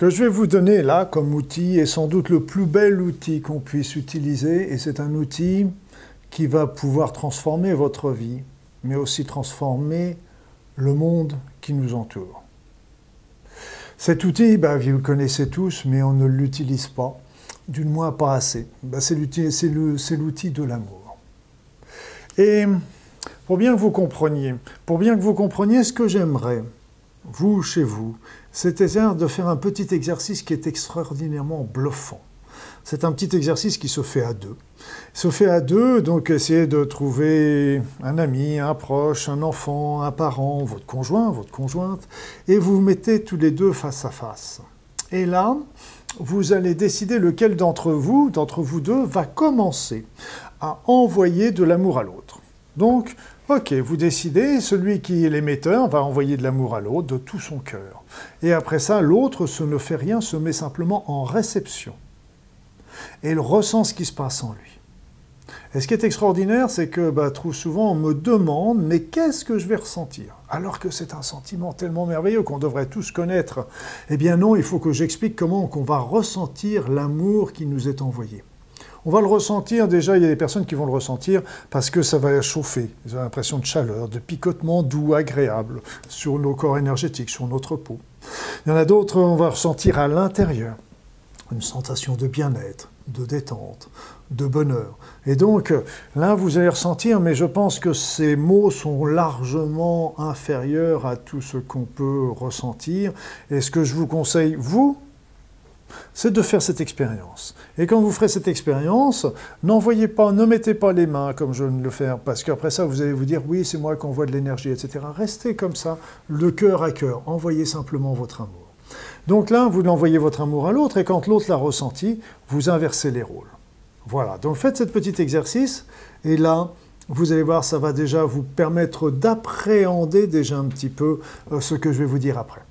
que je vais vous donner là comme outil est sans doute le plus bel outil qu'on puisse utiliser et c'est un outil qui va pouvoir transformer votre vie, mais aussi transformer le monde qui nous entoure. Cet outil, bah, vous le connaissez tous, mais on ne l'utilise pas, du moins pas assez. Bah, c'est l'outil de l'amour. Et pour bien que vous compreniez, pour bien que vous compreniez ce que j'aimerais, vous, chez vous, c'était de faire un petit exercice qui est extraordinairement bluffant. C'est un petit exercice qui se fait à deux. Se fait à deux, donc essayez de trouver un ami, un proche, un enfant, un parent, votre conjoint, votre conjointe, et vous vous mettez tous les deux face à face. Et là, vous allez décider lequel d'entre vous, d'entre vous deux, va commencer à envoyer de l'amour à l'autre. Donc, ok, vous décidez, celui qui est l'émetteur va envoyer de l'amour à l'autre de tout son cœur. Et après ça, l'autre se ne fait rien, se met simplement en réception. Et il ressent ce qui se passe en lui. Et ce qui est extraordinaire, c'est que bah, trop souvent on me demande mais qu'est-ce que je vais ressentir? Alors que c'est un sentiment tellement merveilleux qu'on devrait tous connaître. Eh bien non, il faut que j'explique comment on va ressentir l'amour qui nous est envoyé. On va le ressentir, déjà il y a des personnes qui vont le ressentir parce que ça va chauffer. Ils ont l'impression de chaleur, de picotement doux, agréable sur nos corps énergétiques, sur notre peau. Il y en a d'autres, on va ressentir à l'intérieur une sensation de bien-être, de détente, de bonheur. Et donc, là, vous allez ressentir, mais je pense que ces mots sont largement inférieurs à tout ce qu'on peut ressentir. Et ce que je vous conseille, vous, c'est de faire cette expérience. Et quand vous ferez cette expérience, n'envoyez pas, ne mettez pas les mains comme je ne le fais, parce qu'après ça, vous allez vous dire, oui, c'est moi qui envoie de l'énergie, etc. Restez comme ça, le cœur à cœur. Envoyez simplement votre amour. Donc là, vous l'envoyez votre amour à l'autre, et quand l'autre l'a ressenti, vous inversez les rôles. Voilà, donc faites ce petit exercice, et là, vous allez voir, ça va déjà vous permettre d'appréhender déjà un petit peu euh, ce que je vais vous dire après.